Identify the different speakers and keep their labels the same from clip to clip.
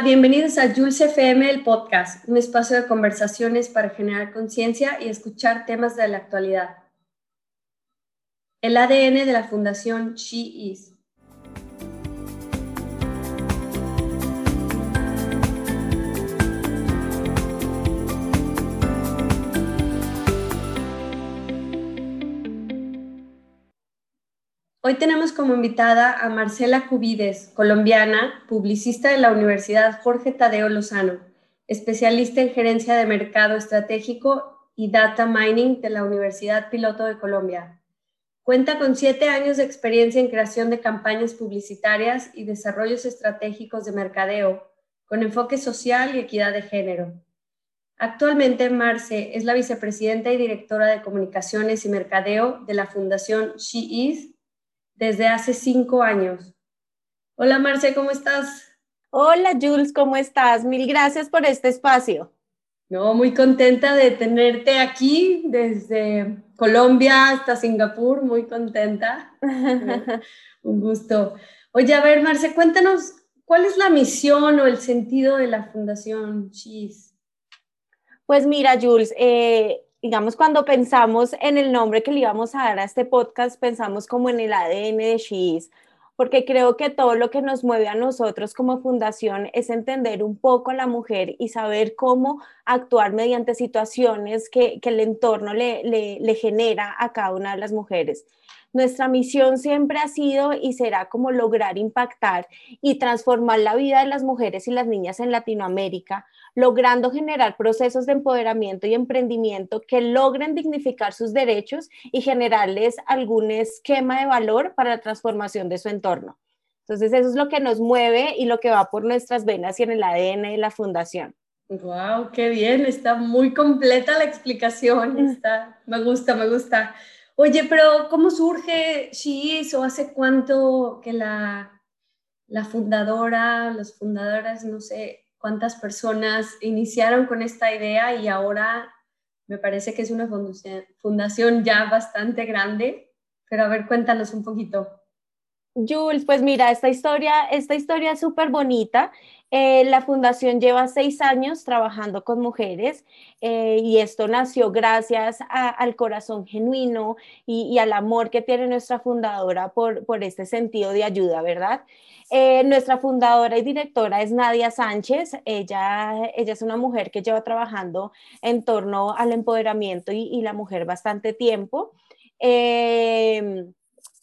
Speaker 1: Bienvenidos a Jules FM, el podcast, un espacio de conversaciones para generar conciencia y escuchar temas de la actualidad. El ADN de la Fundación She Is. Hoy tenemos como invitada a Marcela Cubides, colombiana, publicista de la Universidad Jorge Tadeo Lozano, especialista en gerencia de mercado estratégico y data mining de la Universidad Piloto de Colombia. Cuenta con siete años de experiencia en creación de campañas publicitarias y desarrollos estratégicos de mercadeo, con enfoque social y equidad de género. Actualmente, Marce es la vicepresidenta y directora de comunicaciones y mercadeo de la Fundación She Is desde hace cinco años. Hola Marce, ¿cómo estás?
Speaker 2: Hola Jules, ¿cómo estás? Mil gracias por este espacio.
Speaker 1: No, muy contenta de tenerte aquí desde Colombia hasta Singapur, muy contenta. Un gusto. Oye, a ver, Marce, cuéntanos, ¿cuál es la misión o el sentido de la Fundación Cheese?
Speaker 2: Pues mira, Jules, eh, digamos, cuando pensamos en el nombre que le íbamos a dar a este podcast, pensamos como en el ADN de She's, porque creo que todo lo que nos mueve a nosotros como fundación es entender un poco a la mujer y saber cómo actuar mediante situaciones que, el entorno le, le genera a cada una de las mujeres. Nuestra misión siempre ha sido y será como lograr impactar y transformar la vida de las mujeres y las niñas en Latinoamérica, logrando generar procesos de empoderamiento y emprendimiento que logren dignificar sus derechos y generarles algún esquema de valor para la transformación de su entorno. Entonces, eso es lo que nos mueve y lo que va por nuestras venas y en el ADN de la fundación.
Speaker 1: ¡Wow! ¡Qué bien! Está muy completa la explicación. Está, me gusta, me gusta. Oye, pero ¿cómo surge She's o hace cuánto que la, la fundadora, las fundadoras, no sé cuántas personas iniciaron con esta idea y ahora me parece que es una fundación ya bastante grande? Pero a ver, cuéntanos un poquito.
Speaker 2: Jules, pues mira, esta historia, esta historia es súper bonita. Eh, la fundación lleva seis años trabajando con mujeres eh, y esto nació gracias al corazón genuino y, al amor que tiene nuestra fundadora por, este sentido de ayuda, ¿verdad? Eh, nuestra fundadora y directora es Nadia Sánchez. Ella, ella es una mujer que lleva trabajando en torno al empoderamiento y la mujer bastante tiempo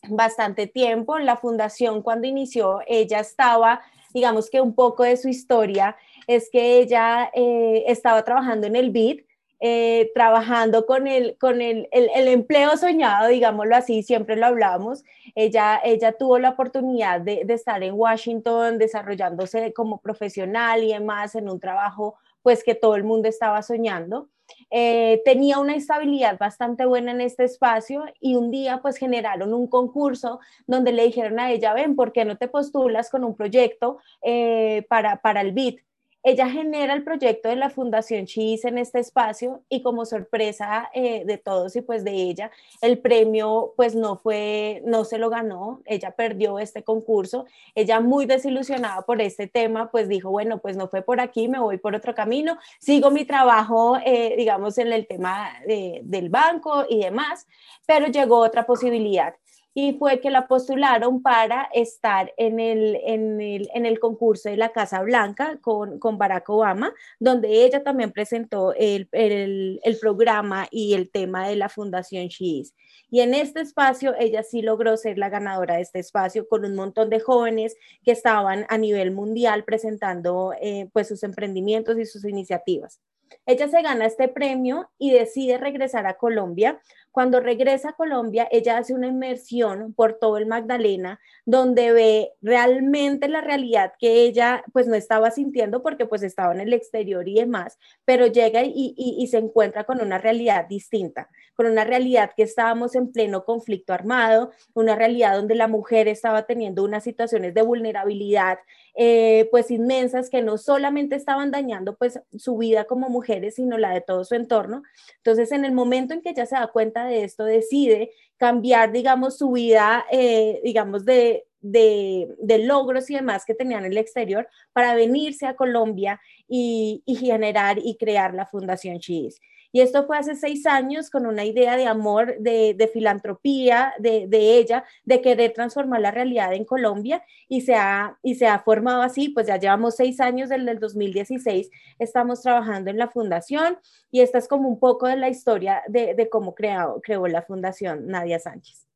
Speaker 2: bastante tiempo. La fundación cuando inició, ella estaba, digamos que un poco de su historia es que ella eh, estaba trabajando en el BID, eh, trabajando con, el, con el, el, empleo soñado, digámoslo así, siempre lo hablamos. Ella, ella tuvo la oportunidad de, de estar en Washington desarrollándose como profesional y demás en un trabajo pues que todo el mundo estaba soñando. Eh, tenía una estabilidad bastante buena en este espacio y un día pues generaron un concurso donde le dijeron a ella, ven, ¿por qué no te postulas con un proyecto eh, para, para el BID? Ella genera el proyecto de la Fundación Chis en este espacio y como sorpresa eh, de todos y pues de ella, el premio pues no fue, no se lo ganó, ella perdió este concurso, ella muy desilusionada por este tema, pues dijo, bueno, pues no fue por aquí, me voy por otro camino, sigo mi trabajo, eh, digamos, en el tema del banco y demás, pero llegó otra posibilidad y fue que la postularon para estar en el, en el, en el concurso de la Casa Blanca con, con Barack Obama, donde ella también presentó el, el, el, programa y el tema de la Fundación She's. Y en este espacio ella sí logró ser la ganadora de este espacio con un montón de jóvenes que estaban a nivel mundial presentando eh, pues sus emprendimientos y sus iniciativas. Ella se gana este premio y decide regresar a Colombia. Cuando regresa a Colombia, ella hace una inmersión por todo el Magdalena, donde ve realmente la realidad que ella pues no estaba sintiendo porque pues estaba en el exterior y demás, pero llega y, y se encuentra con una realidad distinta, con una realidad que estábamos en pleno conflicto armado, una realidad donde la mujer estaba teniendo unas situaciones de vulnerabilidad eh, pues inmensas que no solamente estaban dañando pues su vida como mujeres, sino la de todo su entorno. Entonces, en el momento en que ella se da cuenta de esto, decide cambiar, digamos, su vida, eh, digamos, de, de, logros y demás que tenían en el exterior para venirse a Colombia y, generar y crear la Fundación Chis. Y esto fue hace seis años con una idea de amor, de, filantropía de, ella, de querer transformar la realidad en Colombia y se, ha, y se ha formado así, pues ya llevamos seis años desde el 2016, estamos trabajando en la fundación y esta es como un poco de la historia de, cómo creó, creó la fundación Nadia Sánchez.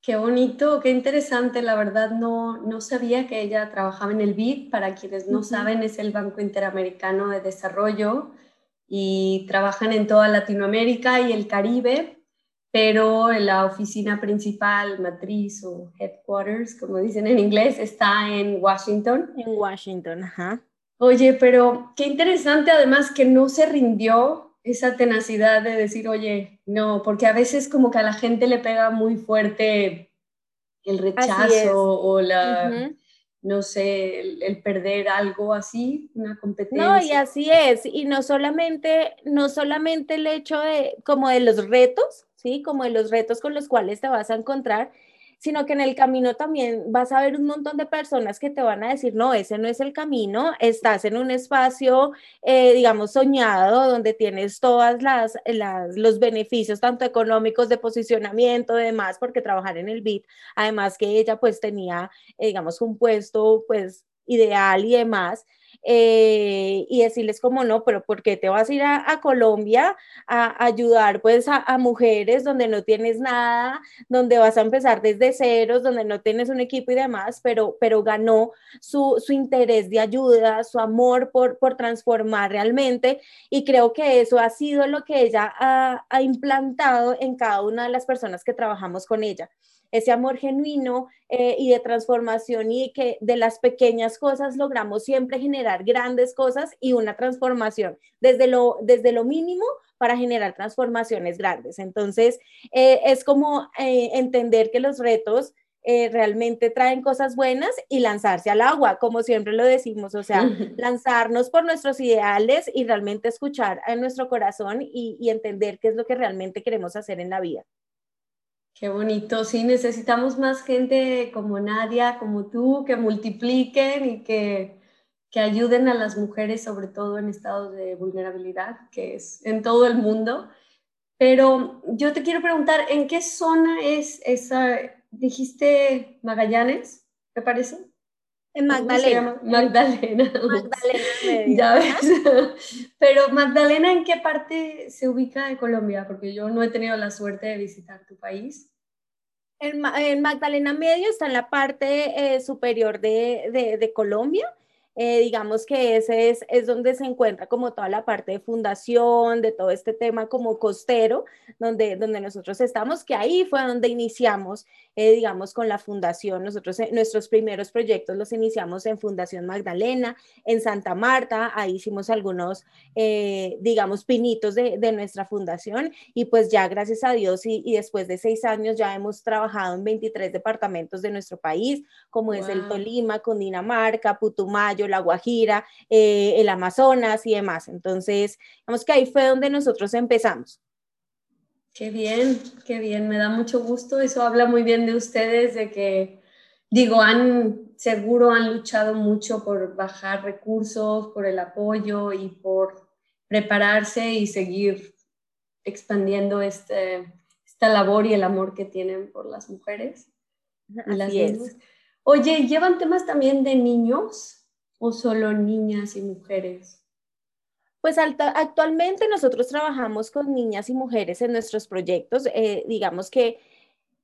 Speaker 1: Qué bonito, qué interesante. La verdad no, no sabía que ella trabajaba en el BID. Para quienes no saben, es el Banco Interamericano de Desarrollo y trabajan en toda Latinoamérica y el Caribe, pero la oficina principal, matriz o headquarters, como dicen en inglés, está en Washington.
Speaker 2: En Washington, ajá.
Speaker 1: Oye, pero qué interesante además que no se rindió esa tenacidad de decir, oye, no, porque a veces como que a la gente le pega muy fuerte el rechazo o la, no sé, el, perder algo así, una competencia.
Speaker 2: No, y así es, y no solamente, no solamente el hecho de, como de los retos, ¿sí? Como de los retos con los cuales te vas a encontrar, sino que en el camino también vas a ver un montón de personas que te van a decir, no, ese no es el camino, estás en un espacio, eh, digamos, soñado, donde tienes todas las, los beneficios, tanto económicos, de posicionamiento, de demás, porque trabajar en el BIT, además que ella pues tenía, eh, digamos, un puesto pues ideal y demás, eh, y decirles como no, pero ¿por qué te vas a ir a, Colombia a, ayudar pues a, mujeres donde no tienes nada, donde vas a empezar desde ceros, donde no tienes un equipo y demás, pero, pero ganó su, su interés de ayuda, su amor por, por transformar realmente y creo que eso ha sido lo que ella ha, ha implantado en cada una de las personas que trabajamos con ella ese amor genuino eh, y de transformación y que de las pequeñas cosas logramos siempre generar grandes cosas y una transformación desde lo, desde lo mínimo para generar transformaciones grandes. Entonces, eh, es como eh, entender que los retos realmente traen cosas buenas y lanzarse al agua, como siempre lo decimos, o sea, lanzarnos por nuestros ideales y realmente escuchar a nuestro corazón y, y entender qué es lo que realmente queremos hacer en la vida.
Speaker 1: Qué bonito, sí, necesitamos más gente como Nadia, como tú, que multipliquen y que, que ayuden a las mujeres, sobre todo en estados de vulnerabilidad, que es en todo el mundo. Pero yo te quiero preguntar, ¿en qué zona es esa? Dijiste Magallanes, ¿te parece?
Speaker 2: En Magdalena.
Speaker 1: Magdalena. Magdalena. Ya ves. Pero Magdalena, ¿en qué parte se ubica de Colombia? Porque yo no he tenido la suerte de visitar tu país.
Speaker 2: En, Magdalena Medio está en la parte eh, superior de, de, de Colombia eh, digamos que ese es, es donde se encuentra como toda la parte de fundación, de todo este tema como costero, donde, donde nosotros estamos, que ahí fue donde iniciamos, eh, digamos, con la fundación. Nosotros, eh, nuestros primeros proyectos los iniciamos en Fundación Magdalena, en Santa Marta, ahí hicimos algunos, digamos, pinitos de, de, nuestra fundación. Y pues ya gracias a Dios y, y, después de seis años ya hemos trabajado en 23 departamentos de nuestro país, como es el Tolima, Cundinamarca, Putumayo, la Guajira, eh, el Amazonas y demás. Entonces, digamos que ahí fue donde nosotros empezamos.
Speaker 1: Qué bien, qué bien, me da mucho gusto. Eso habla muy bien de ustedes, de que, digo, han, seguro han luchado mucho por bajar recursos, por el apoyo y por prepararse y seguir expandiendo este, esta labor y el amor que tienen por las mujeres. Oye, ¿llevan temas también de niños? O solo niñas y mujeres?
Speaker 2: Pues actualmente nosotros trabajamos con niñas y mujeres en nuestros proyectos. Eh, digamos que,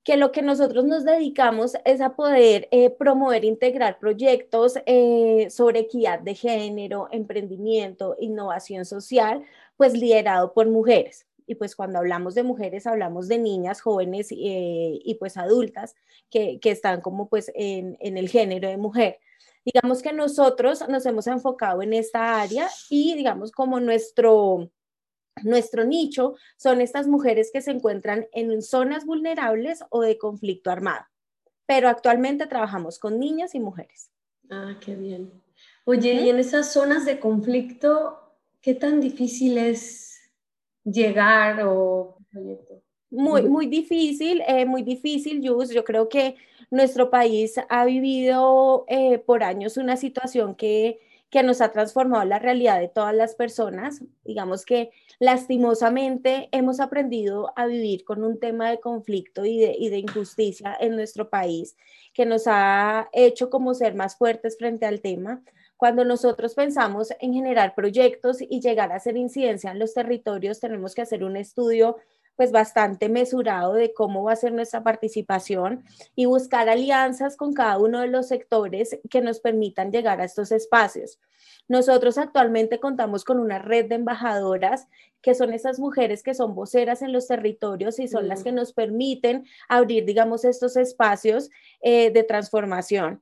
Speaker 2: que lo que nosotros nos dedicamos es a poder eh, promover, integrar proyectos eh, sobre equidad de género, emprendimiento, innovación social, pues liderado por mujeres. Y pues cuando hablamos de mujeres, hablamos de niñas, jóvenes y pues adultas que, que, están como pues en, en el género de mujer. Digamos que nosotros nos hemos enfocado en esta área y digamos como nuestro, nuestro nicho son estas mujeres que se encuentran en zonas vulnerables o de conflicto armado. Pero actualmente trabajamos con niñas y mujeres.
Speaker 1: Ah, qué bien. Oye, y en esas zonas de conflicto, ¿qué tan difícil es llegar o
Speaker 2: Muy, muy difícil, eh, muy difícil, Jus. Yo creo que nuestro país ha vivido eh, por años una situación que, que nos ha transformado la realidad de todas las personas. Digamos que lastimosamente hemos aprendido a vivir con un tema de conflicto y de, y de injusticia en nuestro país que nos ha hecho como ser más fuertes frente al tema. Cuando nosotros pensamos en generar proyectos y llegar a hacer incidencia en los territorios, tenemos que hacer un estudio pues bastante mesurado de cómo va a ser nuestra participación y buscar alianzas con cada uno de los sectores que nos permitan llegar a estos espacios. Nosotros actualmente contamos con una red de embajadoras que son esas mujeres que son voceras en los territorios y son las que nos permiten abrir, digamos, estos espacios eh, de transformación.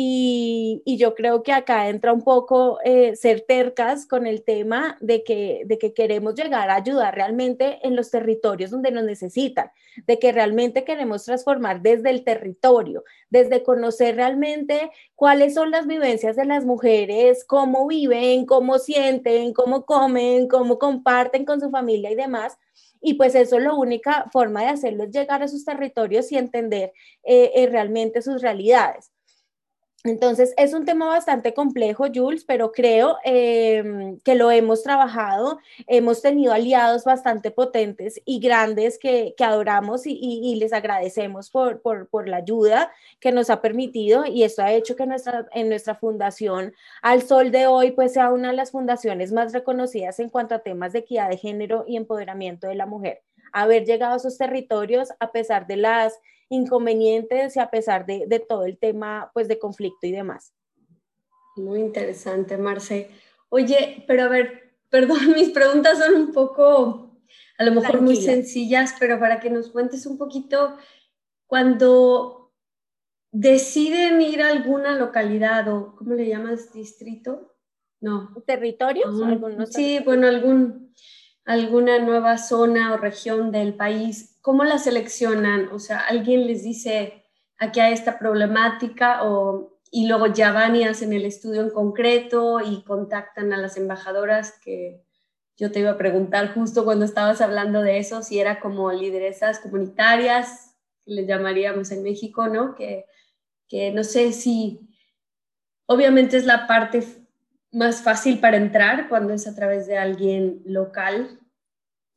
Speaker 2: Y, yo creo que acá entra un poco eh, ser tercas con el tema de que, de que queremos llegar a ayudar realmente en los territorios donde nos necesitan, de que realmente queremos transformar desde el territorio, desde conocer realmente cuáles son las vivencias de las mujeres, cómo viven, cómo sienten, cómo comen, cómo comparten con su familia y demás. Y pues eso es la única forma de hacerlos llegar a sus territorios y entender eh, eh, realmente sus realidades. Entonces, es un tema bastante complejo, Jules, pero creo em, que lo hemos trabajado, hemos tenido aliados bastante potentes y grandes que, adoramos y, les agradecemos por, la ayuda que nos ha permitido y esto ha hecho que nuestra, en nuestra fundación, al sol de hoy, pues sea una de las fundaciones más reconocidas en cuanto a temas de equidad de género y empoderamiento de la mujer. Haber llegado a esos territorios a pesar de las inconvenientes y a pesar de, todo el tema pues de conflicto y demás.
Speaker 1: Muy interesante, Marce. Oye, pero a ver, perdón, mis preguntas son un poco, a lo mejor muy sencillas, pero para que nos cuentes un poquito, cuando deciden ir a alguna localidad o, ¿cómo le llamas? ¿Distrito?
Speaker 2: No. ¿Territorios?
Speaker 1: sí, bueno, algún, alguna nueva zona o región del país ¿cómo la seleccionan? O sea, alguien les dice, aquí hay esta problemática o, y luego ya van y hacen el estudio en concreto y contactan a las embajadoras que yo te iba a preguntar justo cuando estabas hablando de eso, si era como lideresas comunitarias, les llamaríamos en México, ¿no? Que, que no sé si, obviamente es la parte más fácil para entrar cuando es a través de alguien local.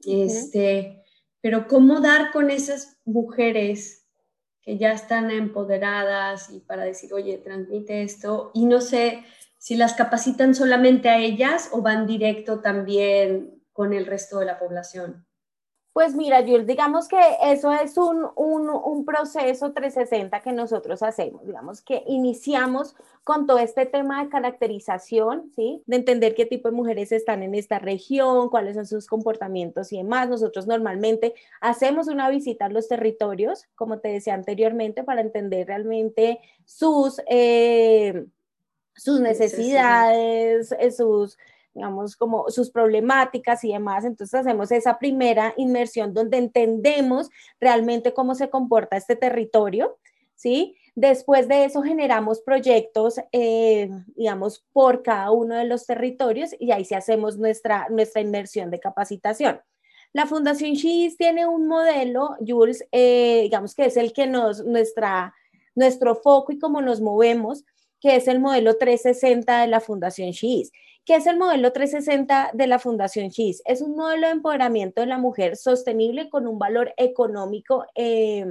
Speaker 1: Este, pero cómo dar con esas mujeres que ya están empoderadas y para decir, oye, transmite esto, y no sé si las capacitan solamente a ellas o van directo también con el resto de la población.
Speaker 2: Pues mira, Jules, digamos que eso es un, un, un, proceso 360 que nosotros hacemos, digamos que iniciamos con todo este tema de caracterización, ¿sí? De entender qué tipo de mujeres están en esta región, cuáles son sus comportamientos y demás. Nosotros normalmente hacemos una visita a los territorios, como te decía anteriormente, para entender realmente sus, eh, sus necesidades, eh, sus digamos, como sus problemáticas y demás. Entonces hacemos esa primera inmersión donde entendemos realmente cómo se comporta este territorio, ¿sí? Después de eso generamos proyectos, eh, digamos, por cada uno de los territorios y ahí sí hacemos nuestra, nuestra inmersión de capacitación. La Fundación She's tiene un modelo, Jules, eh, digamos que es el que nos, nuestra, nuestro foco y cómo nos movemos, que es el modelo 360 de la Fundación She's. ¿Qué es el modelo 360 de la Fundación GIS? Es un modelo de empoderamiento de la mujer sostenible con un valor económico, eh,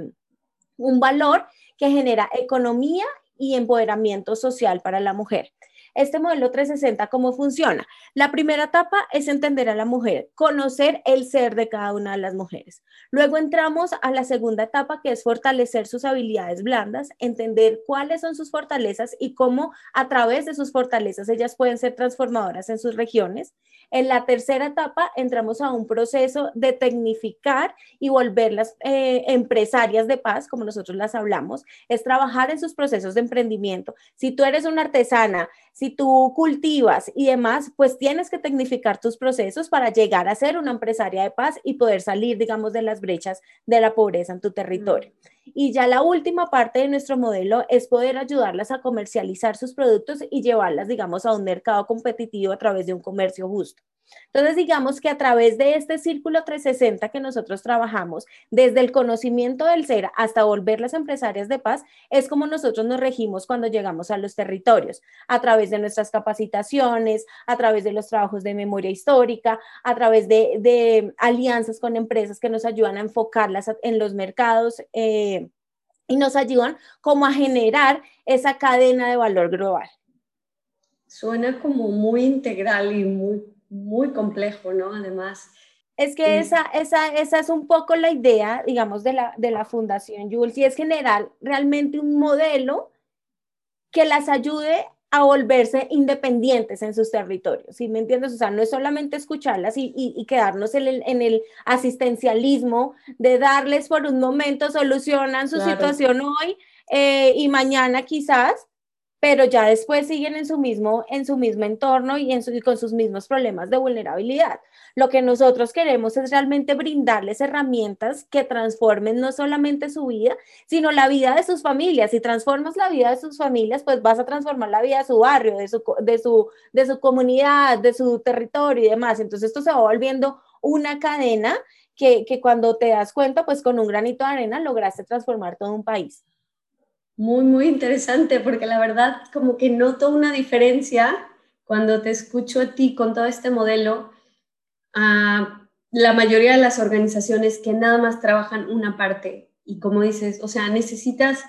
Speaker 2: un valor que genera economía y empoderamiento social para la mujer. Este modelo 360, ¿cómo funciona? La primera etapa es entender a la mujer, conocer el ser de cada una de las mujeres. Luego entramos a la segunda etapa, que es fortalecer sus habilidades blandas, entender cuáles son sus fortalezas y cómo a través de sus fortalezas ellas pueden ser transformadoras en sus regiones. En la tercera etapa entramos a un proceso de tecnificar y volverlas eh, empresarias de paz, como nosotros las hablamos, es trabajar en sus procesos de emprendimiento. Si tú eres una artesana, si tú cultivas y demás, pues tienes que tecnificar tus procesos para llegar a ser una empresaria de paz y poder salir, digamos, de las brechas de la pobreza en tu territorio. Y ya la última parte de nuestro modelo es poder ayudarlas a comercializar sus productos y llevarlas, digamos, a un mercado competitivo a través de un comercio justo. Entonces, digamos que a través de este círculo 360 que nosotros trabajamos, desde el conocimiento del ser hasta volver las empresarias de paz, es como nosotros nos regimos cuando llegamos a los territorios, a través de nuestras capacitaciones, a través de los trabajos de memoria histórica, a través de, alianzas con empresas que nos ayudan a enfocarlas en los mercados. Eh, y nos ayudan como a generar esa cadena de valor global.
Speaker 1: Suena como muy integral y muy muy complejo, ¿no? Además.
Speaker 2: Es que esa, esa, esa es un poco la idea, digamos, de la, de la Fundación Jules, y es generar realmente un modelo que las ayude a volverse independientes en sus territorios, ¿sí me entiendes? O sea, no es solamente escucharlas y, y, quedarnos en el, en el, asistencialismo de darles por un momento, solucionan su situación hoy eh, y mañana quizás, pero ya después siguen en su mismo, en su mismo entorno y, en con sus mismos problemas de vulnerabilidad. Lo que nosotros queremos es realmente brindarles herramientas que transformen no solamente su vida, sino la vida de sus familias. Si transformas la vida de sus familias, pues vas a transformar la vida de su barrio, de su, de su, de su comunidad, de su territorio y demás. Entonces esto se va volviendo una cadena que, que cuando te das cuenta, pues con un granito de arena lograste transformar todo un país
Speaker 1: muy, muy interesante porque la verdad como que noto una diferencia cuando te escucho a ti con todo este modelo a la mayoría de las organizaciones que nada más trabajan una parte y como dices, o sea, necesitas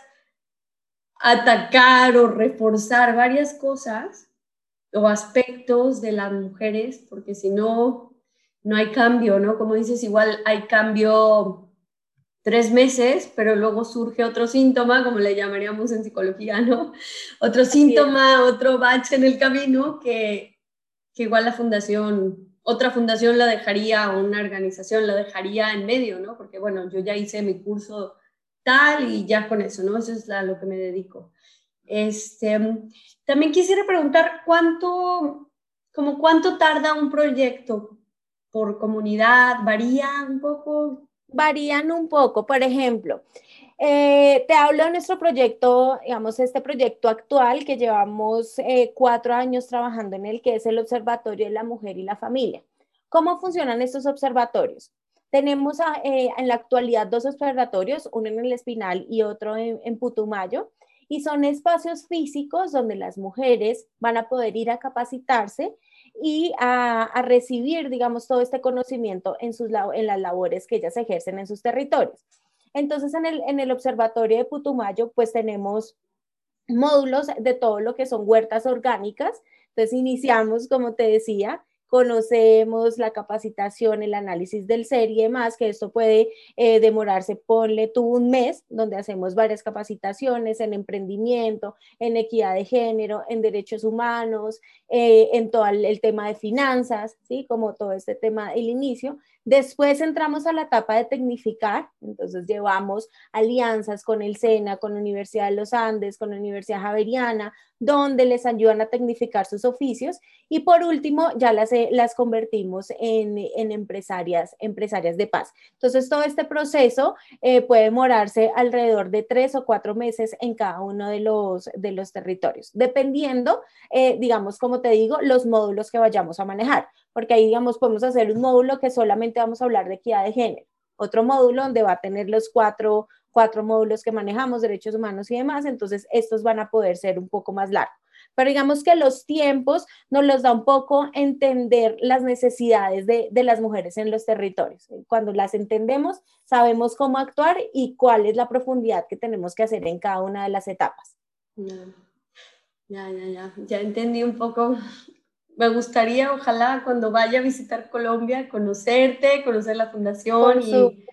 Speaker 1: atacar o reforzar varias cosas o aspectos de las mujeres porque si no, no hay cambio, ¿no? Como dices, igual hay cambio tres meses, pero luego surge otro síntoma, como le llamaríamos en psicología, ¿no? Otro síntoma, otro bache en el camino que, que igual la fundación, otra fundación la dejaría, o una organización la dejaría en medio, ¿no? Porque bueno, yo ya hice mi curso tal y ya con eso, ¿no? Eso es a lo que me dedico. Este, también quisiera preguntar cuánto, como cuánto tarda un proyecto por comunidad, varía un poco
Speaker 2: varían un poco. Por ejemplo, eh, te hablo de nuestro proyecto, digamos, este proyecto actual que llevamos eh, cuatro años trabajando en el que es el Observatorio de la Mujer y la Familia. ¿Cómo funcionan estos observatorios? Tenemos eh, en la actualidad dos observatorios, uno en el Espinal y otro en, Putumayo, y son espacios físicos donde las mujeres van a poder ir a capacitarse y a, recibir, digamos, todo este conocimiento en, sus, en las labores que ellas ejercen en sus territorios. Entonces, en el, en el Observatorio de Putumayo, pues tenemos módulos de todo lo que son huertas orgánicas. Entonces, iniciamos, como te decía, conocemos la capacitación, el análisis del ser y demás, que esto puede eh, demorarse, ponle tú un mes, donde hacemos varias capacitaciones en emprendimiento, en equidad de género, en derechos humanos, eh, en todo el, tema de finanzas, ¿sí? Como todo este tema del inicio. Después entramos a la etapa de tecnificar, entonces llevamos alianzas con el SENA, con la Universidad de los Andes, con la Universidad Javeriana, donde les ayudan a tecnificar sus oficios y por último ya las, eh, las convertimos en, empresarias, empresarias de paz. Entonces todo este proceso eh, puede demorarse alrededor de tres o cuatro meses en cada uno de los, de los territorios, dependiendo, eh, digamos, como te digo, los módulos que vayamos a manejar, porque ahí, digamos, podemos hacer un módulo que solamente vamos a hablar de equidad de género, otro módulo donde va a tener los cuatro cuatro módulos que manejamos, derechos humanos y demás, entonces estos van a poder ser un poco más largos. Pero digamos que los tiempos nos los da un poco entender las necesidades de, las mujeres en los territorios. Cuando las entendemos, sabemos cómo actuar y cuál es la profundidad que tenemos que hacer en cada una de las etapas.
Speaker 1: Ya, ya, ya, ya, entendí un poco. Me gustaría, ojalá, cuando vaya a visitar Colombia, conocerte, conocer la fundación y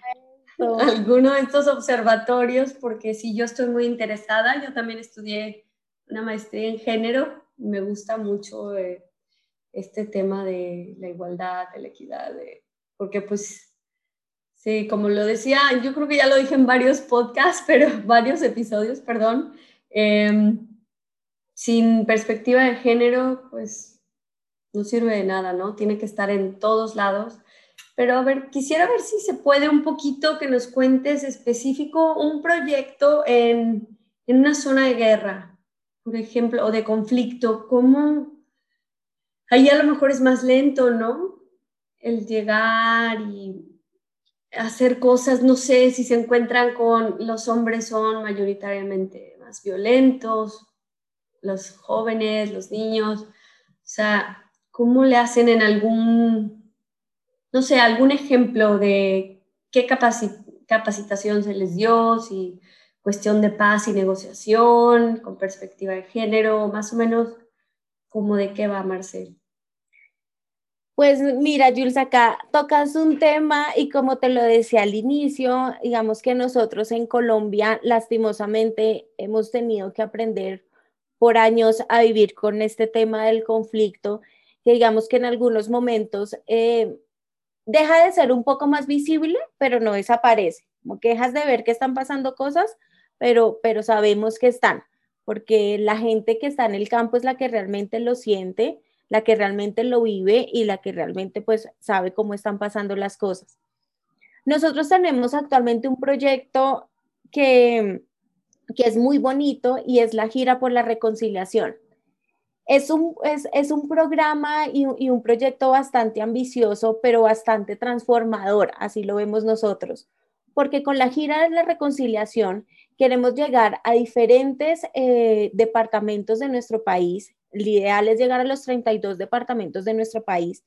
Speaker 1: alguno de estos observatorios, porque si yo estoy muy interesada, yo también estudié una maestría en género, me gusta mucho eh, este tema de la igualdad, de la equidad, porque pues, sí, como lo decía, yo creo que ya lo dije en varios podcasts, pero varios episodios, perdón, em, sin perspectiva de género, pues no sirve de nada, ¿no? Tiene que estar en todos lados pero a ver, quisiera ver si se puede un poquito que nos cuentes específico un proyecto en, en una zona de guerra, por ejemplo, o de conflicto. ¿Cómo, ahí a lo mejor es más lento, ¿no? El llegar y hacer cosas, no sé si se encuentran con los hombres son mayoritariamente más violentos, los jóvenes, los niños, o sea, ¿cómo le hacen en algún, no sé, algún ejemplo de qué capacitación se les dio, si cuestión de paz y negociación, con perspectiva de género, más o menos, ¿cómo de qué va Marcel?
Speaker 2: Pues mira, Jules, acá tocas un tema y como te lo decía al inicio, digamos que nosotros en Colombia lastimosamente hemos tenido que aprender por años a vivir con este tema del conflicto, que digamos que en algunos momentos eh, deja de ser un poco más visible, pero no desaparece, como que dejas de ver que están pasando cosas, pero, pero sabemos que están, porque la gente que está en el campo es la que realmente lo siente la que realmente lo vive y la que realmente pues sabe cómo están pasando las cosas. Nosotros tenemos actualmente un proyecto que, que es muy bonito y es la gira por la reconciliación. Es un, es, un programa y, y, un proyecto bastante ambicioso, pero bastante transformador, así lo vemos nosotros, porque con la gira de la reconciliación queremos llegar a diferentes eh, departamentos de nuestro país el ideal es llegar a los 32 departamentos de nuestro país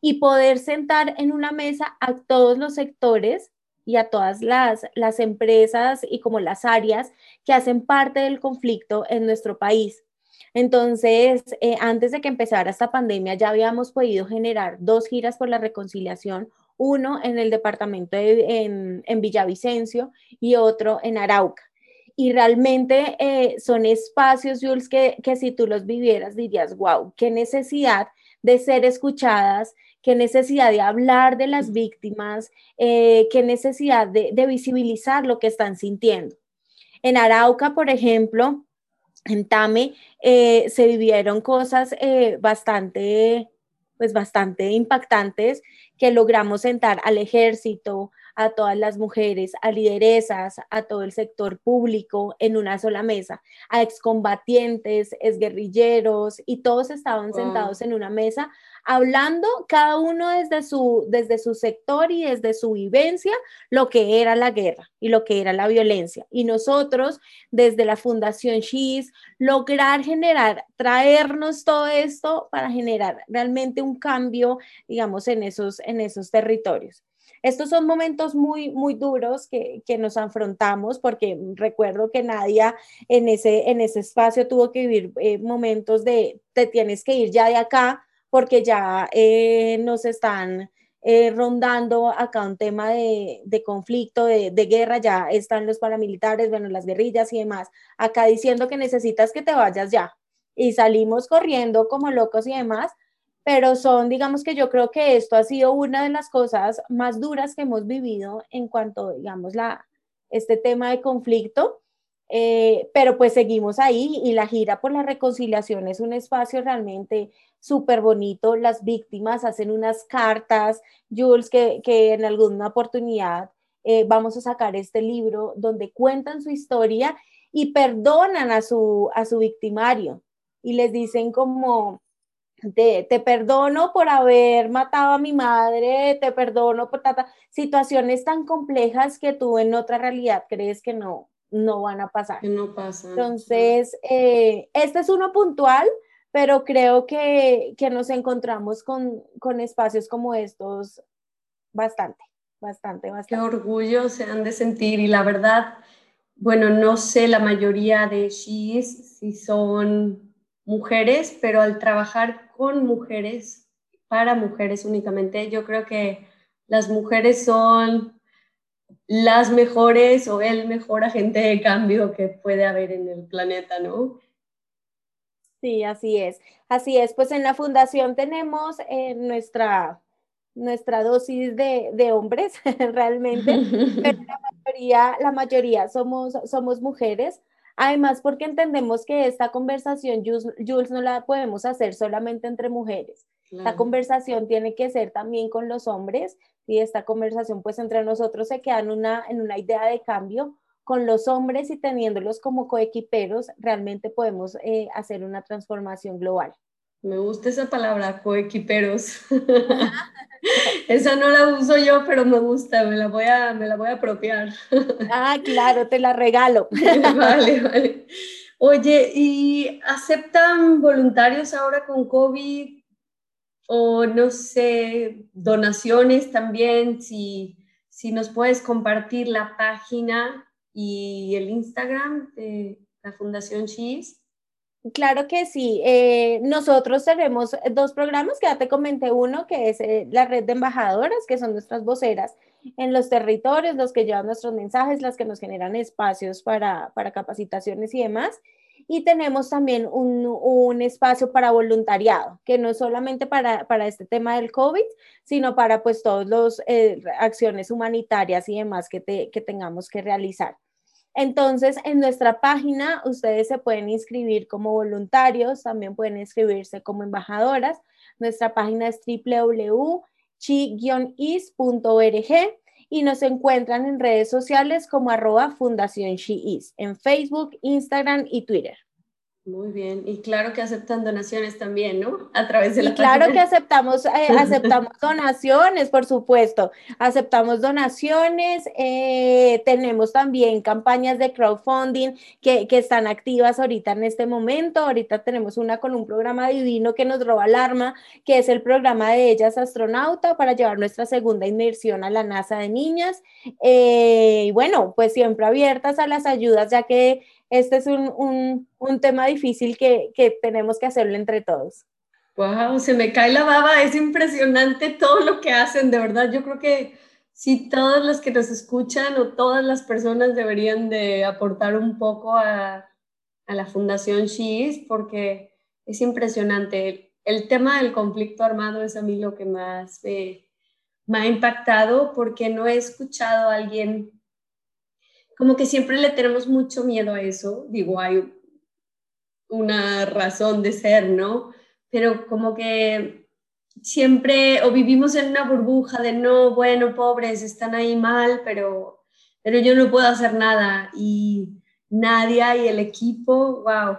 Speaker 2: y poder sentar en una mesa a todos los sectores y a todas las, las empresas y como las áreas que hacen parte del conflicto en nuestro país. Entonces, eh, antes de que empezara esta pandemia, ya habíamos podido generar dos giras por la reconciliación, uno en el departamento de, en, en Villavicencio y otro en Arauca y realmente eh, son espacios, Jules, que, que si tú los vivieras dirías, wow, qué necesidad de ser escuchadas, qué necesidad de hablar de las víctimas, eh, qué necesidad de, visibilizar lo que están sintiendo. En Arauca, por ejemplo, en Tame, eh, se vivieron cosas bastante, pues bastante impactantes que logramos sentar al ejército, a todas las mujeres, a lideresas, a todo el sector público en una sola mesa, a excombatientes, exguerrilleros y todos estaban sentados en una mesa hablando cada uno desde su, desde su sector y desde su vivencia lo que era la guerra y lo que era la violencia. Y nosotros desde la Fundación SHIS lograr generar, traernos todo esto para generar realmente un cambio, digamos, en esos, en esos territorios. Estos son momentos muy, muy duros que, nos afrontamos porque recuerdo que Nadia en ese, en ese espacio tuvo que vivir eh, momentos de te tienes que ir ya de acá porque ya eh, nos están eh, rondando acá un tema de, conflicto, de, de, guerra, ya están los paramilitares, bueno, las guerrillas y demás, acá diciendo que necesitas que te vayas ya. Y salimos corriendo como locos y demás, pero son, digamos que yo creo que esto ha sido una de las cosas más duras que hemos vivido en cuanto, digamos, la, este tema de conflicto, eh, pero pues seguimos ahí y la gira por la reconciliación es un espacio realmente súper bonito. Las víctimas hacen unas cartas, Jules, que, que en alguna oportunidad eh, vamos a sacar este libro donde cuentan su historia y perdonan a su, a su victimario y les dicen como, te, perdono por haber matado a mi madre, te perdono por tata, situaciones tan complejas que tú en otra realidad crees que no, no van a pasar.
Speaker 1: Que no.
Speaker 2: Entonces, eh, este es uno puntual, pero creo que, que nos encontramos con, con, espacios como estos bastante, bastante, bastante.
Speaker 1: Qué orgullo se han de sentir y la verdad, bueno, no sé la mayoría de shis si son mujeres, pero al trabajar con mujeres, para mujeres únicamente, yo creo que las mujeres son las mejores o el mejor agente de cambio que puede haber en el planeta, ¿no?
Speaker 2: Sí, así es. Así es. Pues en la fundación tenemos eh, nuestra, nuestra dosis de, de hombres, realmente, pero la mayoría, la mayoría somos, somos mujeres. Además, porque entendemos que esta conversación, Jules, no la podemos hacer solamente entre mujeres. La conversación tiene que ser también con los hombres y esta conversación pues entre nosotros se queda en una, en una idea de cambio con los hombres y teniéndolos como coequiperos, realmente podemos eh, hacer una transformación global.
Speaker 1: Me gusta esa palabra, coequiperos. esa no la uso yo, pero me gusta, me la voy a, me la voy a apropiar.
Speaker 2: ah, claro, te la regalo.
Speaker 1: vale, vale. Oye, ¿y aceptan voluntarios ahora con COVID? O no sé, donaciones también, si, si nos puedes compartir la página y el Instagram de la Fundación Cheese.
Speaker 2: Claro que sí. Eh, nosotros tenemos dos programas, que ya te comenté uno, que es eh, la red de embajadoras, que son nuestras voceras en los territorios, los que llevan nuestros mensajes, las que nos generan espacios para, para capacitaciones y demás. Y tenemos también un, un, espacio para voluntariado, que no es solamente para, para este tema del COVID, sino para pues todas las eh, acciones humanitarias y demás que, que tengamos que realizar. Entonces, en nuestra página ustedes se pueden inscribir como voluntarios, también pueden inscribirse como embajadoras. Nuestra página es www.chi-is.org y nos encuentran en redes sociales como arroba Fundación She en Facebook, Instagram y Twitter.
Speaker 1: Muy bien, y claro que aceptan donaciones también, ¿no? A través de la
Speaker 2: y Claro que aceptamos, eh, aceptamos donaciones, por supuesto. Aceptamos donaciones, eh, tenemos también campañas de crowdfunding que, que, están activas ahorita en este momento. Ahorita tenemos una con un programa divino que nos roba alarma, que es el programa de Ellas Astronauta para llevar nuestra segunda inmersión a la NASA de niñas. Eh, y bueno, pues siempre abiertas a las ayudas, ya que este es un, tema difícil que, tenemos que hacerlo entre todos.
Speaker 1: Wow, se me cae la baba, es impresionante todo lo que hacen, de verdad. Yo creo que si todos los que nos escuchan o todas las personas deberían de aportar un poco a, la Fundación She's, porque es impresionante. El, tema del conflicto armado es a mí lo que más me ha impactado, porque no he escuchado a alguien como que siempre le tenemos mucho miedo a eso, digo, hay una razón de ser, ¿no? Pero como que siempre o vivimos en una burbuja de no, bueno, pobres, están ahí mal, pero, pero yo no puedo hacer nada y Nadia y el equipo, wow.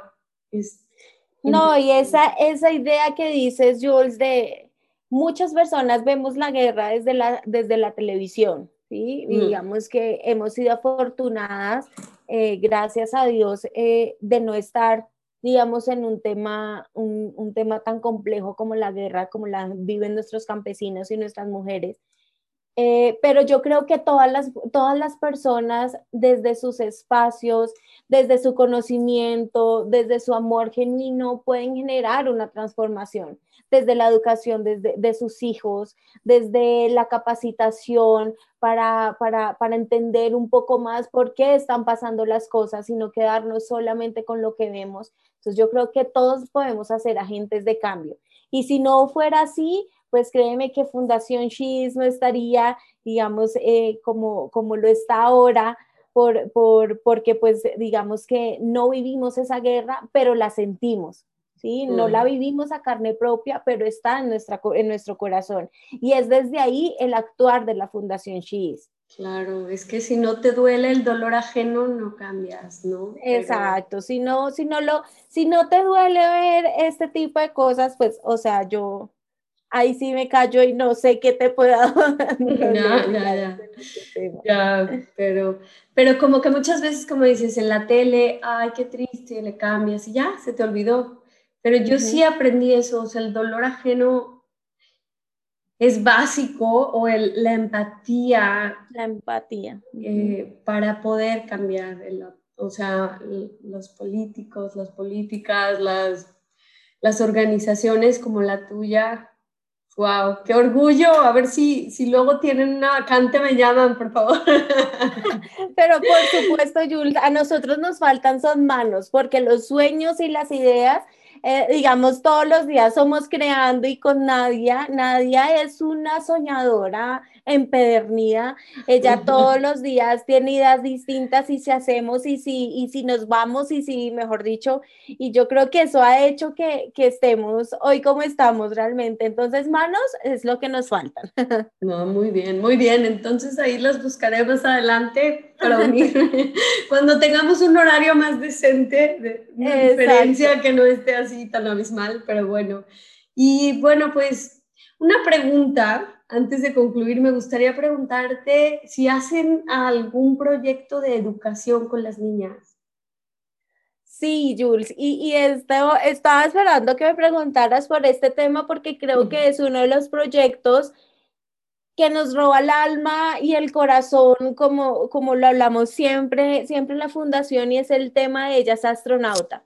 Speaker 2: no, y esa, esa idea que dices, Jules, de muchas personas vemos la guerra desde la, desde la televisión ¿sí? Mm. Digamos que hemos sido afortunadas, eh, gracias a Dios, eh, de no estar, digamos, en un tema, un, un, tema tan complejo como la guerra, como la viven nuestros campesinos y nuestras mujeres. Eh, pero yo creo que todas las, todas las personas, desde sus espacios, desde su conocimiento, desde su amor genuino, pueden generar una transformación desde la educación desde, de sus hijos, desde la capacitación para, para, para entender un poco más por qué están pasando las cosas, sino quedarnos solamente con lo que vemos. Entonces yo creo que todos podemos hacer agentes de cambio. Y si no fuera así, pues créeme que Fundación She's no estaría, digamos, eh, como, como lo está ahora, por, por, porque pues digamos que no vivimos esa guerra, pero la sentimos. ¿Sí? No la vivimos a carne propia, pero está en, nuestra, en nuestro corazón. Y es desde ahí el actuar de la Fundación She's.
Speaker 1: Claro, es que si no te duele el dolor ajeno, no cambias, ¿no?
Speaker 2: Exacto, si no, si no lo, si no te duele ver este tipo de cosas, pues, o sea, yo ahí sí me callo y no sé qué te pueda
Speaker 1: ya, ya, ya. ya, pero, pero como que muchas veces, como dices, en la tele, ay, qué triste, le cambias y ya, se te olvidó. Pero yo sí aprendí eso, o sea, el dolor ajeno es básico o el, la empatía.
Speaker 2: La empatía.
Speaker 1: Eh, para poder cambiar, o sea, los políticos, las políticas, las, las organizaciones como la tuya. Wow, qué orgullo. A ver si, si luego tienen una vacante, me llaman, por favor.
Speaker 2: Pero por supuesto, Jules, a nosotros nos faltan son manos, porque los sueños y las ideas eh, digamos, todos los días somos creando y con Nadia, Nadia es una soñadora empedernida, ella todos los días tiene ideas distintas y si hacemos y si, y si nos vamos y si, mejor dicho, y yo creo que eso ha hecho que, que estemos hoy como estamos realmente. Entonces, manos es lo que nos faltan.
Speaker 1: No, muy bien, muy bien. Entonces ahí los buscaré más adelante para unir. Cuando tengamos un horario más decente, de, diferencia que no esté así tan abismal, pero bueno. Y bueno, pues una pregunta, antes de concluir, me gustaría preguntarte si hacen algún proyecto de educación con las niñas.
Speaker 2: Sí, Jules, y, estaba esperando que me preguntaras por este tema porque creo que es uno de los proyectos que nos roba el alma y el corazón, como, como lo hablamos siempre, siempre en la fundación, y es el tema de ellas astronauta.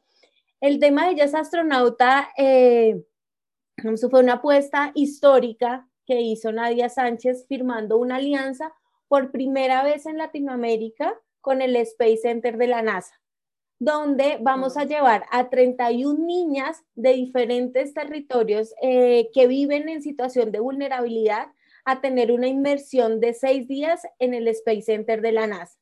Speaker 2: El tema de ellas astronauta eh, fue una apuesta histórica que hizo Nadia Sánchez firmando una alianza por primera vez en Latinoamérica con el Space Center de la NASA donde vamos a llevar a 31 niñas de diferentes territorios eh, que viven en situación de vulnerabilidad a tener una inmersión de seis días en el Space Center de la NASA.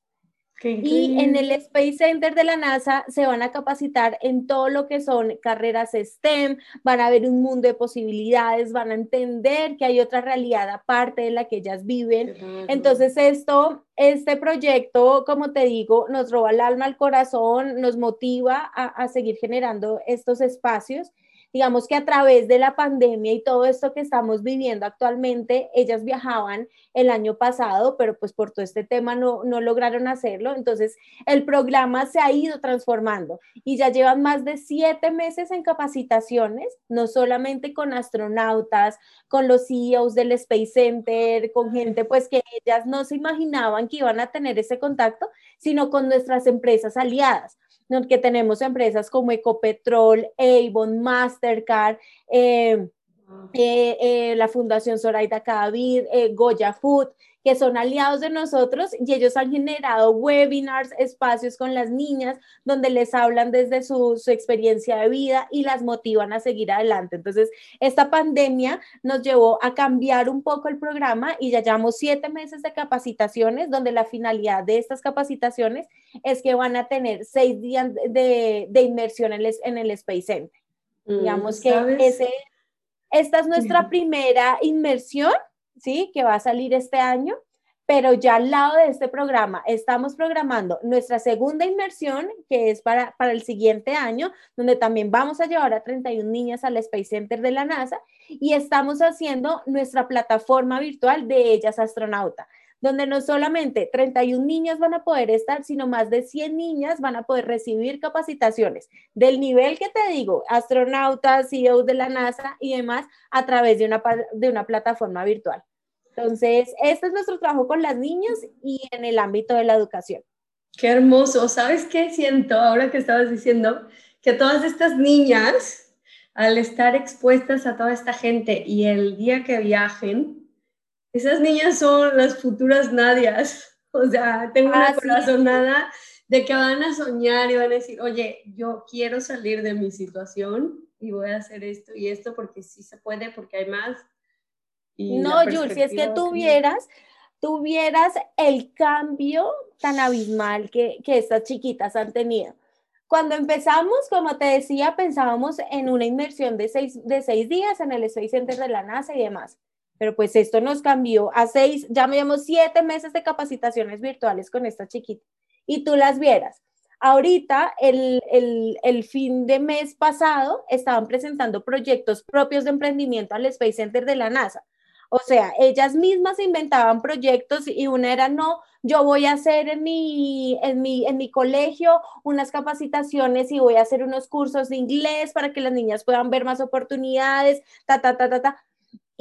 Speaker 2: Y en el Space Center de la NASA se van a capacitar en todo lo que son carreras STEM, van a ver un mundo de posibilidades, van a entender que hay otra realidad aparte de la que ellas viven. Entonces esto, este proyecto, como te digo, nos roba el alma, el corazón, nos motiva a, a seguir generando estos espacios digamos que a través de la pandemia y todo esto que estamos viviendo actualmente, ellas viajaban el año pasado, pero pues por todo este tema no, no lograron hacerlo. Entonces, el programa se ha ido transformando y ya llevan más de siete meses en capacitaciones, no solamente con astronautas, con los CEOs del Space Center, con gente pues que ellas no se imaginaban que iban a tener ese contacto, sino con nuestras empresas aliadas que tenemos empresas como Ecopetrol, Avon, Mastercard, eh, eh, eh, la Fundación Zoraida Cadavid, Goya Food, que son aliados de nosotros y ellos han generado webinars, espacios con las niñas donde les hablan desde su, experiencia de vida y las motivan a seguir adelante. Entonces, esta pandemia nos llevó a cambiar un poco el programa y ya llevamos siete meses de capacitaciones donde la finalidad de estas capacitaciones es que van a tener seis días de, inmersión en, en, el Space Center. Mm, Digamos que ese, esta es nuestra primera inmersión ¿sí? Que va a salir este año, pero ya al lado de este programa estamos programando nuestra segunda inmersión, que es para, para el siguiente año, donde también vamos a llevar a 31 niñas al Space Center de la NASA y estamos haciendo nuestra plataforma virtual de ellas astronauta donde no solamente 31 niñas van a poder estar, sino más de 100 niñas van a poder recibir capacitaciones del nivel que te digo, astronautas, CEOs de la NASA y demás, a través de una, de una plataforma virtual. Entonces, este es nuestro trabajo con las niñas y en el ámbito de la educación.
Speaker 1: Qué hermoso. ¿Sabes qué siento ahora que estabas diciendo? Que todas estas niñas, al estar expuestas a toda esta gente y el día que viajen, esas niñas son las futuras Nadias. O sea, tengo una corazonada de que van a soñar y van a decir, oye, yo quiero salir de mi situación y voy a hacer esto y esto porque sí se puede, porque hay más
Speaker 2: no, Jules, si es que tuvieras, tuvieras el cambio tan abismal que, que estas chiquitas han tenido. Cuando empezamos, como te decía, pensábamos en una inmersión de seis, de seis días en el Space Center de la NASA y demás. Pero pues esto nos cambió a seis, ya llevamos siete meses de capacitaciones virtuales con esta chiquita. Y tú las vieras. Ahorita, el, el, el, fin de mes pasado, estaban presentando proyectos propios de emprendimiento al Space Center de la NASA. O sea, ellas mismas inventaban proyectos y una era, no, yo voy a hacer en mi, en mi, en mi colegio unas capacitaciones y voy a hacer unos cursos de inglés para que las niñas puedan ver más oportunidades, ta, ta, ta, ta, ta.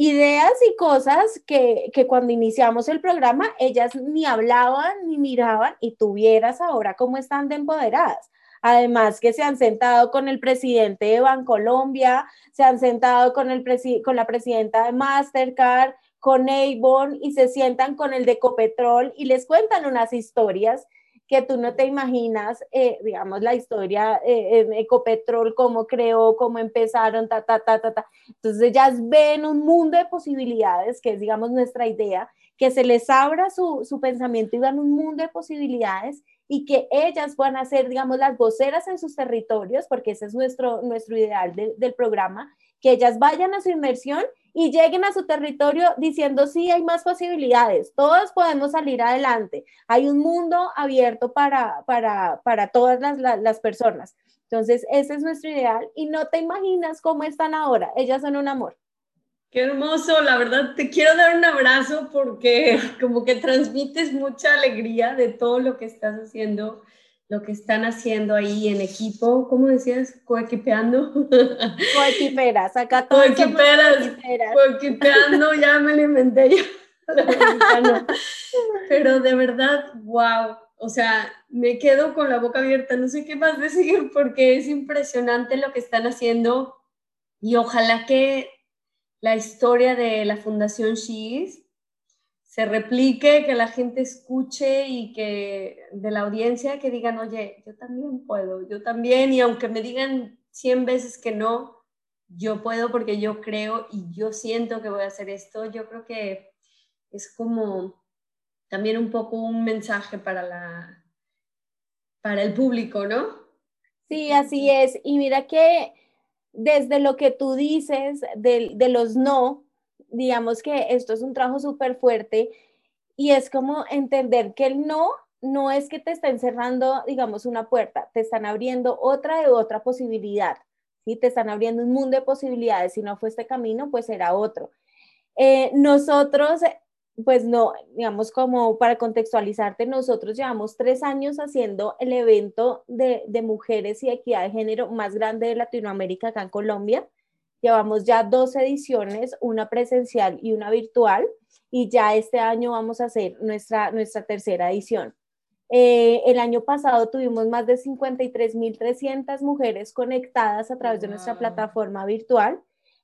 Speaker 2: Ideas y cosas que, que cuando iniciamos el programa ellas ni hablaban ni miraban y tuvieras ahora cómo están de empoderadas. Además que se han sentado con el presidente de Bancolombia, se han sentado con, el con la presidenta de Mastercard, con Avon y se sientan con el de Ecopetrol y les cuentan unas historias que tú no te imaginas, eh, digamos, la historia eh, en Ecopetrol, cómo creó, cómo empezaron, ta, ta, ta, ta, ta. Entonces ellas ven un mundo de posibilidades, que es, digamos, nuestra idea, que se les abra su, su pensamiento y vean un mundo de posibilidades y que ellas van a ser, digamos, las voceras en sus territorios, porque ese es nuestro, nuestro ideal del programa, que ellas vayan a su inmersión y lleguen a su territorio diciendo, sí, hay más posibilidades, todos podemos salir adelante, hay un mundo abierto para, para, para todas las, las, personas. Entonces, ese es nuestro ideal y no te imaginas cómo están ahora, ellas son un amor.
Speaker 1: Qué hermoso, la verdad te quiero dar un abrazo porque como que transmites mucha alegría de todo lo que estás haciendo lo que están haciendo ahí en equipo, ¿cómo decías? Coequipeando.
Speaker 2: Coequiperas, acá
Speaker 1: todos Coequiperas, coequipeando, ya me lo inventé yo. Pero de verdad, wow, o sea, me quedo con la boca abierta, no sé qué más decir porque es impresionante lo que están haciendo y ojalá que la historia de la Fundación She's se replique, que la gente escuche y que de la audiencia que digan, oye, yo también puedo, yo también, y aunque me digan 100 veces que no, yo puedo porque yo creo y yo siento que voy a hacer esto, yo creo que es como también un poco un mensaje para la para el público, ¿no?
Speaker 2: Sí, así es. Y mira que desde lo que tú dices de, de los no, digamos que esto es un trabajo súper fuerte y es como entender que el no no es que te está encerrando, digamos, una puerta, te están abriendo otra de otra posibilidad, ¿sí? Te están abriendo un mundo de posibilidades. Si no fue este camino, pues será otro. Eh, nosotros, pues no, digamos, como para contextualizarte, nosotros llevamos tres años haciendo el evento de, de mujeres y equidad de género más grande de Latinoamérica acá en Colombia. Llevamos ya dos ediciones, una presencial y una virtual, y ya este año vamos a hacer nuestra, nuestra tercera edición. Eh, el año pasado tuvimos más de 53.300 mujeres conectadas a través de nuestra plataforma virtual.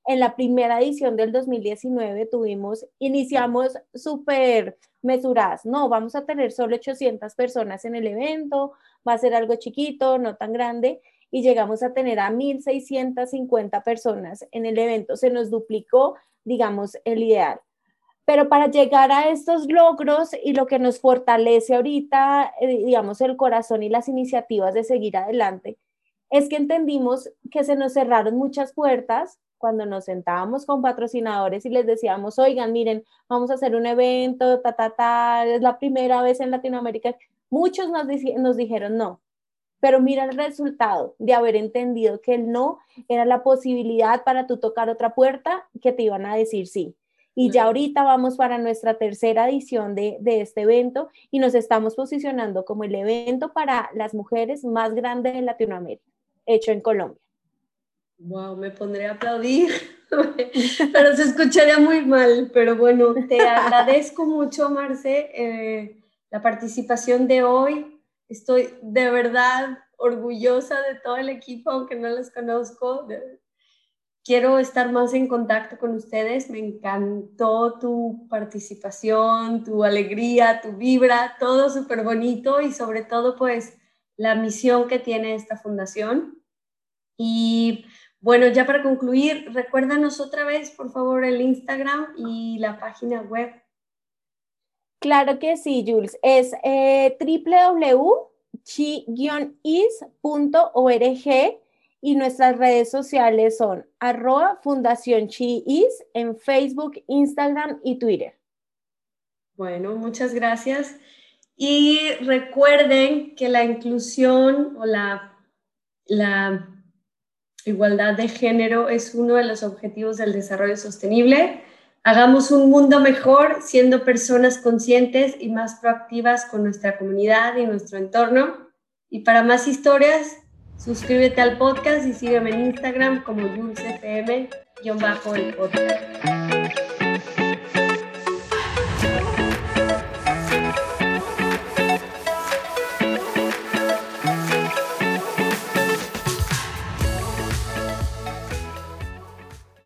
Speaker 2: En la primera edición del 2019 tuvimos, iniciamos súper mesuradas, no, vamos a tener solo 800 personas en el evento, va a ser algo chiquito, no tan grande, y llegamos a tener a 1.650 personas en el evento. Se nos duplicó, digamos, el ideal. Pero para llegar a estos logros y lo que nos fortalece ahorita, eh, digamos, el corazón y las iniciativas de seguir adelante, es que entendimos que se nos cerraron muchas puertas cuando nos sentábamos con patrocinadores y les decíamos, oigan, miren, vamos a hacer un evento, ta, ta, ta, es la primera vez en Latinoamérica. Muchos nos, nos dijeron no, pero mira el resultado de haber entendido que el no era la posibilidad para tú tocar otra puerta que te iban a decir sí. Y ya ahorita vamos para nuestra tercera edición de, de, este evento y nos estamos posicionando como el evento para las mujeres más grande de Latinoamérica, hecho en Colombia.
Speaker 1: Wow, me pondré a aplaudir, pero se escucharía muy mal. Pero bueno, te agradezco mucho, Marce, eh, la participación de hoy. Estoy de verdad orgullosa de todo el equipo, aunque no los conozco. Quiero estar más en contacto con ustedes. Me encantó tu participación, tu alegría, tu vibra, todo súper bonito y sobre todo pues la misión que tiene esta fundación. Y bueno, ya para concluir, recuérdanos otra vez, por favor, el Instagram y la página web
Speaker 2: Claro que sí, Jules. Es eh, www.chi-is.org y nuestras redes sociales son arroba Fundación Chi-is en Facebook, Instagram y Twitter.
Speaker 1: Bueno, muchas gracias. Y recuerden que la inclusión o la, la igualdad de género es uno de los objetivos del desarrollo sostenible. Hagamos un mundo mejor siendo personas conscientes y más proactivas con nuestra comunidad y nuestro entorno. Y para más historias, suscríbete al podcast y sígueme en Instagram como JulesFM-el podcast.